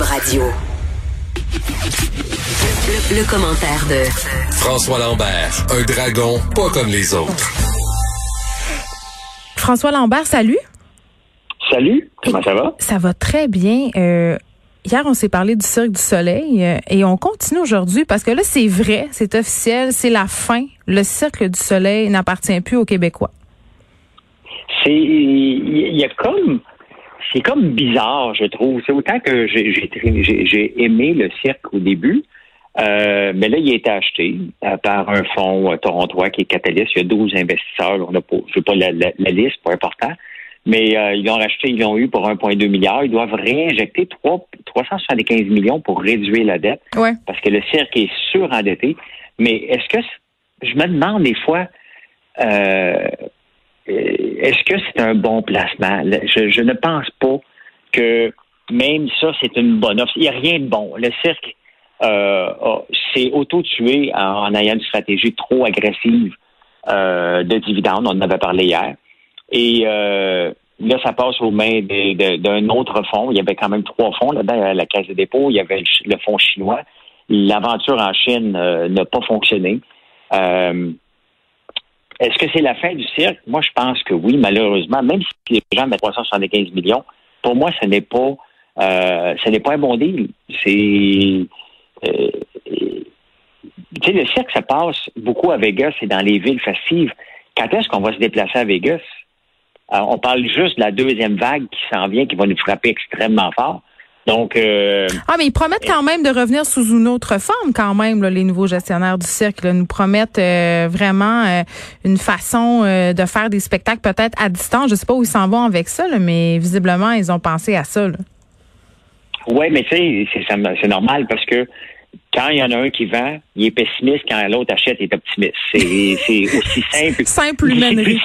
Radio. Le, le commentaire de François Lambert, un dragon pas comme les autres. François Lambert, salut. Salut, comment ça va? Ça va très bien. Euh, hier, on s'est parlé du Cirque du Soleil euh, et on continue aujourd'hui parce que là, c'est vrai, c'est officiel, c'est la fin. Le Cirque du Soleil n'appartient plus aux Québécois. C'est, il y a comme, c'est comme bizarre, je trouve. C'est autant que j'ai, aimé le cirque au début, euh, mais là, il a été acheté euh, par un fonds euh, torontois qui est Catalyst. Il y a 12 investisseurs. On a pas, je pas la, la, la liste, pas important. Mais ils l'ont racheté, ils l'ont eu pour 1,2 milliard. Ils doivent réinjecter 3, 375 millions pour réduire la dette. Ouais. parce que le cirque est surendetté. Mais est-ce que je me demande des fois est-ce que c'est un bon placement? Je, ne pense pas que même ça, c'est une bonne offre. Il n'y a rien de bon. Le cirque euh, s'est auto-tué en, ayant une stratégie trop agressive euh, de dividendes. On en avait parlé hier. Et euh, là, ça passe aux mains des- d'un autre fonds. Il y avait quand même trois fonds là-dedans. La Caisse de dépôt, il y avait le, le fonds chinois. L'aventure en Chine n'a pas fonctionné. Euh, est-ce que c'est la fin du cirque? Moi, je pense que oui, malheureusement. Même si les gens mettent 375 millions, pour moi, ce n'est pas euh, n'est pas un bon deal. C'est euh, tu sais, le cirque, ça passe beaucoup à Vegas et dans les villes festives. Quand est-ce qu'on va se déplacer à Vegas? Alors, on parle juste de la deuxième vague qui s'en vient, qui va nous frapper extrêmement fort. Donc, euh, Ah, mais ils promettent quand même de revenir sous une autre forme, quand même, là, les nouveaux gestionnaires du cirque. Là, nous promettent euh, vraiment euh, une façon euh, de faire des spectacles peut-être à distance. Je sais pas où ils s'en vont avec ça, là, mais visiblement, ils ont pensé à ça. Oui, mais tu sais, c'est normal parce que quand il y en a un qui vend, il est pessimiste, quand l'autre achète, il est optimiste. C'est aussi simple. Simple humainerie.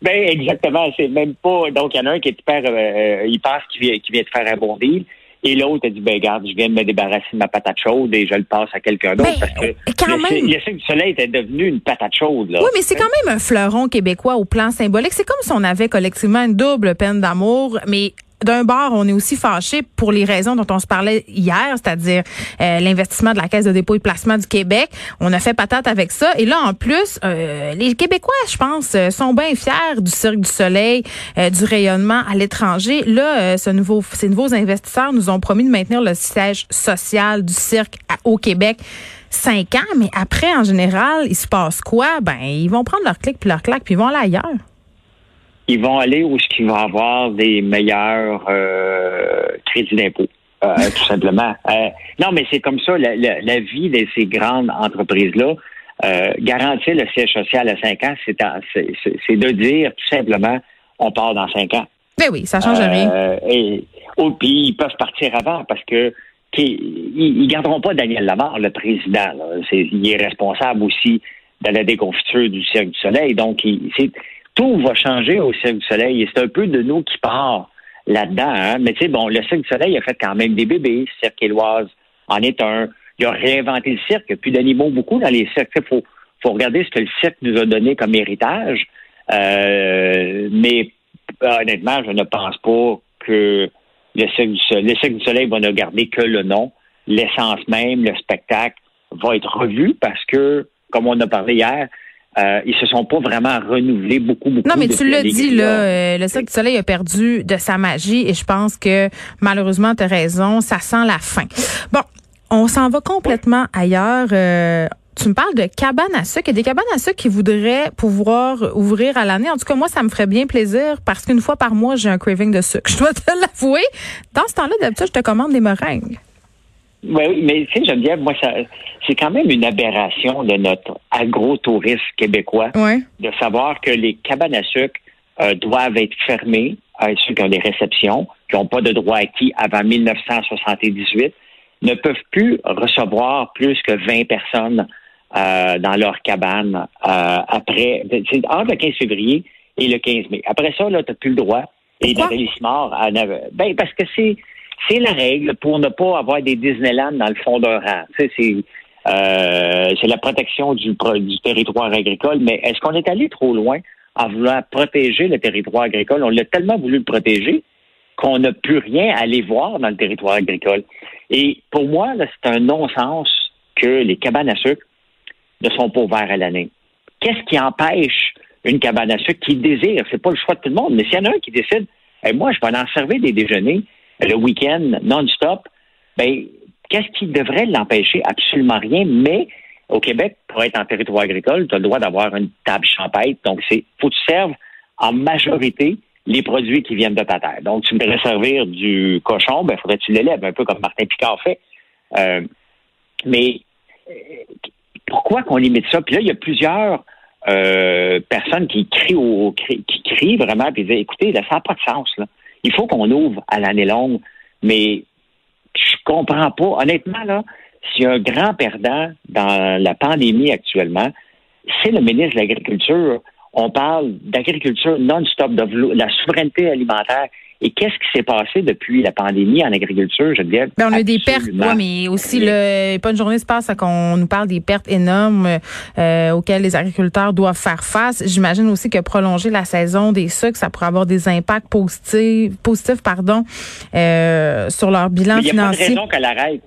Ben exactement, c'est même pas. Donc il y en a un qui est hyper, euh, il pense qu'il vient, qu'il vient de faire un bon deal, et l'autre a dit ben regarde, je viens de me débarrasser de ma patate chaude et je le passe à quelqu'un d'autre Ben, parce que quand le, même. le du Soleil était devenu une patate chaude là. Oui, mais c'est quand même un fleuron québécois au plan symbolique. C'est comme si on avait collectivement une double peine d'amour, mais d'un bord, on est aussi fâché pour les raisons dont on se parlait hier, c'est-à-dire euh, l'investissement de la Caisse de dépôt et placement du Québec. On a fait patate avec ça. Et là, en plus, euh, les Québécois, je pense, euh, sont bien fiers du Cirque du Soleil, euh, du rayonnement à l'étranger. Là, euh, ce nouveau, ces nouveaux investisseurs nous ont promis de maintenir le siège social du cirque au Québec cinq ans, mais après, en général, il se passe quoi? Ben, ils vont prendre leur clic puis leur claque, puis ils vont aller ailleurs. Ils vont aller où ce qu'ils vont avoir des meilleurs euh, crédits d'impôt, euh, tout simplement. Euh, non, mais c'est comme ça, la, la- la vie de ces grandes entreprises-là. Euh, garantir le siège social à cinq ans, c'est de dire tout simplement, on part dans cinq ans. Ben oui, ça change rien. Euh, et, oh, puis ils peuvent partir avant parce que qu'ils- ils, ils garderont pas Daniel Lamar, le président. là. C'est- il est responsable aussi de la déconfiture du Cirque du Soleil. Donc, il- c'est- tout va changer au Cirque du Soleil. Et c'est un peu de nous qui part là-dedans. hein. Mais tu sais, bon, le Cirque du Soleil a fait quand même des bébés. Cirque Éloise en est un. Il a réinventé le cirque. Il n'y a plus d'animaux beaucoup dans les cirques. Il faut, faut regarder ce que le cirque nous a donné comme héritage. Euh, mais honnêtement, je ne pense pas que le Cirque du Soleil, le Cirque du Soleil va ne garder que le nom. L'essence même, le spectacle va être revu parce que, comme on a parlé hier, euh, ils se sont pas vraiment renouvelés beaucoup, beaucoup. Non, mais tu l'as dit, là, euh, le Cirque du Soleil a perdu de sa magie et je pense que malheureusement, tu as raison, ça sent la fin. Bon, on s'en va complètement ailleurs. Euh, tu me parles de cabanes à sucre. Il y a des cabanes à sucre qui voudraient pouvoir ouvrir à l'année. En tout cas, moi, ça me ferait bien plaisir parce qu'une fois par mois, j'ai un craving de sucre. Je dois te l'avouer. Dans ce temps-là, d'habitude, je te commande des meringues. Oui, oui, mais tu sais, Geneviève, moi, ça, c'est quand même une aberration de notre agro-tourisme québécois Ouais. de savoir que les cabanes à sucre euh, doivent être fermées à ceux qui ont des réceptions qui n'ont pas de droit acquis avant 1978, ne peuvent plus recevoir plus que 20 personnes euh, dans leur cabane euh, après, c'est entre le 15 février et le 15 mai. Après ça, là, tu n'as plus le droit. Et Nathalie Simard, ben, parce que c'est, c'est la règle pour ne pas avoir des Disneyland dans le fond d'un rang. Euh, c'est la protection du, territoire agricole, mais est-ce qu'on est allé trop loin en voulant protéger le territoire agricole? On l'a tellement voulu le protéger qu'on n'a plus rien à aller voir dans le territoire agricole. Et pour moi, c'est un non-sens que les cabanes à sucre ne sont pas ouvertes à l'année. Qu'est-ce qui empêche une cabane à sucre qui désire? C'est pas le choix de tout le monde, mais s'il y en a un qui décide, et moi, je vais en servir des déjeuners le week-end non-stop, ben, qu'est-ce qui devrait l'empêcher? Absolument rien, mais au Québec, pour être en territoire agricole, tu as le droit d'avoir une table champêtre. Donc, c'est faut que tu serves en majorité les produits qui viennent de ta terre. Donc, tu voudrais servir du cochon, ben, faudrait que tu l'élèves, un peu comme Martin Picard fait. Euh, mais euh, pourquoi qu'on limite ça? Puis là, il y a plusieurs euh, personnes qui crient au, qui crient vraiment puis disent écoutez, ça n'a pas de sens. Là. Il faut qu'on ouvre à l'année longue, mais je comprends pas. Honnêtement, là, s'il y a un grand perdant dans la pandémie actuellement, c'est le ministre de l'Agriculture on parle d'agriculture non-stop, de la souveraineté alimentaire. Et qu'est-ce qui s'est passé depuis la pandémie en agriculture, je Ben, on a des pertes, oui, mais aussi, le, pas une journée se passe qu'on nous parle des pertes énormes euh, auxquelles les agriculteurs doivent faire face. J'imagine aussi que prolonger la saison des sucres, ça pourrait avoir des impacts positifs, positifs pardon, euh, sur leur bilan financier. Il n'y a pas de raison qu'elle arrête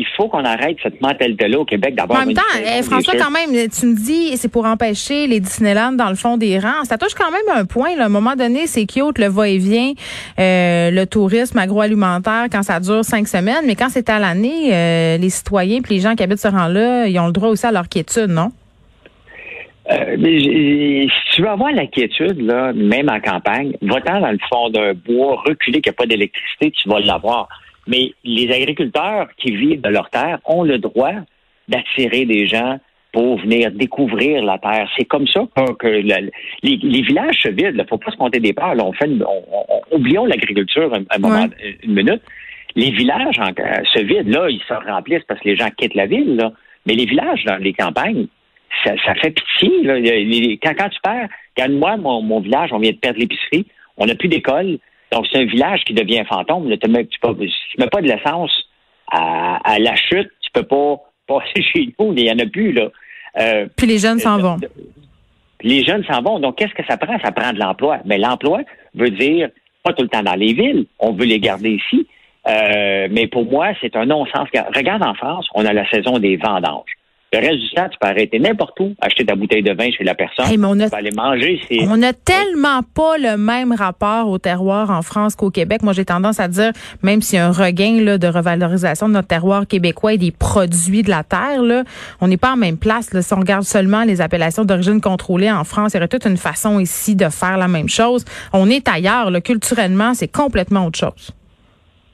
il faut qu'on arrête cette mentalité-là au Québec d'avoir. En même temps, eh, François, quand même, tu me dis c'est pour empêcher les Disneyland dans le fond des rangs. Ça touche quand même un point. Là. À un moment donné, c'est cute le va-et-vient, euh, le tourisme agroalimentaire quand ça dure cinq semaines, mais quand c'est à l'année, euh, les citoyens puis les gens qui habitent ce rang-là, ils ont le droit aussi à leur quiétude, non? Euh, si tu veux avoir la quiétude, là, même en campagne, va-t'en dans le fond d'un bois, reculé qu'il n'y a pas d'électricité, tu vas l'avoir. Mais les agriculteurs qui vivent de leur terre ont le droit d'attirer des gens pour venir découvrir la terre. C'est comme ça que, les, villages se vident. Il ne faut pas se compter des peurs. on fait oublions l'agriculture un, moment, une minute. Les villages se vident. Là, ils se remplissent parce que les gens quittent la ville. Mais les villages dans les campagnes, ça, fait pitié. quand, quand tu perds, regarde moi, mon, mon village, on vient de perdre l'épicerie, on n'a plus d'école, donc, c'est un village qui devient fantôme. tu ne mets pas de l'essence à, la chute, tu peux pas passer chez nous, il n'y en a plus. Là. Euh, Puis les jeunes s'en euh, vont. Les jeunes s'en vont. Donc, qu'est-ce que ça prend? Ça prend de l'emploi. Mais l'emploi veut dire pas tout le temps dans les villes. On veut les garder ici. Euh, mais pour moi, c'est un non-sens. Regarde en France, on a la saison des vendanges. Le reste du temps, tu peux arrêter n'importe où, acheter ta bouteille de vin chez la personne. on a, tu peux aller manger. On n'a tellement pas le même rapport au terroir en France qu'au Québec. Moi, j'ai tendance à dire, même s'il y a un regain là, de revalorisation de notre terroir québécois et des produits de la terre, là, on n'est pas en même place. Là. Si on regarde seulement les appellations d'origine contrôlée en France, il y aurait toute une façon ici de faire la même chose. On est ailleurs. Là. Culturellement, c'est complètement autre chose.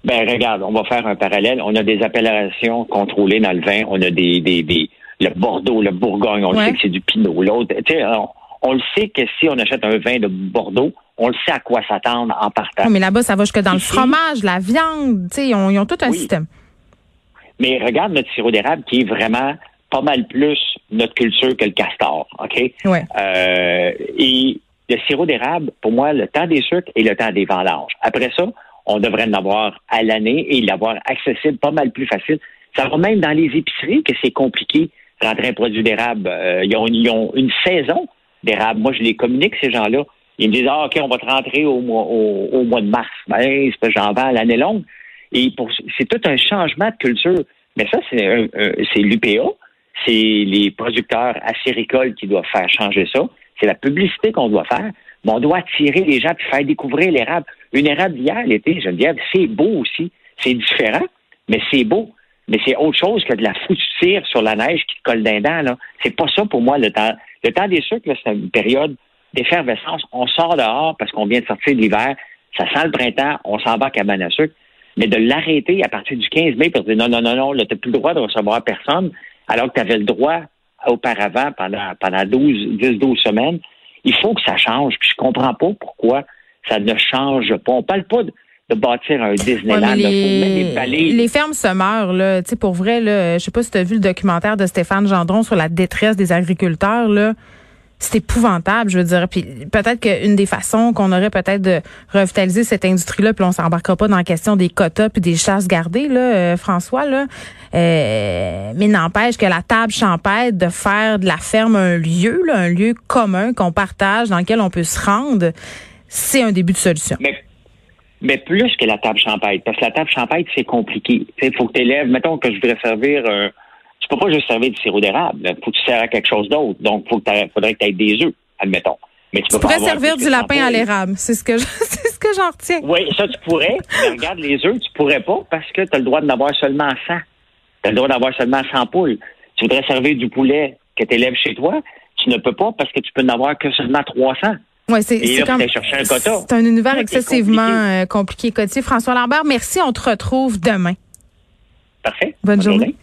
Ben regarde, on va faire un parallèle. On a des appellations contrôlées dans le vin. On a des, des, des le Bordeaux, le Bourgogne, on sait que c'est du Pinot. L'autre, on, on le sait que si on achète un vin de Bordeaux, on le sait à quoi s'attendre en partant. mais là-bas, ça va jusque dans le fromage, la viande, ils ont, ils ont tout un système. Mais regarde notre sirop d'érable qui est vraiment pas mal plus notre culture que le castor, OK? Ouais. Euh, et le sirop d'érable, pour moi, le temps des sucres et le temps des vendanges. Après ça, on devrait en avoir à l'année et l'avoir accessible pas mal plus facile. Ça va même dans les épiceries que c'est compliqué rentrer un produit d'érable. Euh, ils, ont, une saison d'érable. Moi, je les communique, ces gens-là. Ils me disent, ah, OK, on va te rentrer au mois, au, mois de mars. Ben, c'est j'en vends l'année longue. Et c'est tout un changement de culture. Mais ça, c'est l'UPA, c'est les producteurs acéricoles qui doivent faire changer ça. C'est la publicité qu'on doit faire. Mais on doit attirer les gens et faire découvrir l'érable. Une érable d'hier, l'été, Geneviève, c'est beau aussi. C'est différent, mais c'est beau mais c'est autre chose que de la fouture sur la neige qui te colle d'un dent. Là. C'est pas ça pour moi le temps. Le temps des sucres, c'est une période d'effervescence. On sort dehors parce qu'on vient de sortir de l'hiver. Ça sent le printemps, on va à cabane à sucre. Mais de l'arrêter à partir du 15 mai pour dire non, non, non, non, là, t'as plus le droit de recevoir personne, alors que tu avais le droit auparavant pendant, pendant 12, 10, 12 semaines. Il faut que ça change. Puis je comprends pas pourquoi ça ne change pas. On parle pas de, de bâtir un Disneyland. les, les fermes se meurent, là. Tu sais, pour vrai, là, je sais pas si tu as vu le documentaire de Stéphane Gendron sur la détresse des agriculteurs, là. C'est épouvantable, je veux dire. Puis peut-être qu'une des façons qu'on aurait peut-être de revitaliser cette industrie-là, puis on s'embarquera pas dans la question des quotas puis des chasses gardées, là, euh, François, là. Euh, mais n'empêche que la table champêtre de faire de la ferme un lieu, là, un lieu commun qu'on partage, dans lequel on peut se rendre, c'est un début de solution. Mais, mais plus que la table champêtre, parce que la table champêtre, c'est compliqué. Il faut que tu élèves, mettons que je voudrais servir un. Tu peux pas juste servir du sirop d'érable. Il faut que tu sers à quelque chose d'autre. Donc, il faut que t'aies- faudrait que tu aies des œufs, admettons. Mais tu, Tu peux pas pourrais avoir servir du lapin à l'érable, c'est ce que je- c'est ce que j'en retiens. Oui, ça, tu pourrais. Mais regarde, les œufs, tu pourrais pas parce que tu as le droit d'en avoir seulement 100. Tu as le droit d'avoir seulement 100 poules. Tu voudrais servir du poulet que tu élèves chez toi, tu ne peux pas parce que tu peux n'en avoir que seulement 300. Ouais, c'est chercher un quota. c'est un univers Ouais, excessivement compliqué. euh, compliqué. François Lambert, merci, on te retrouve demain. Parfait. Bonne journée.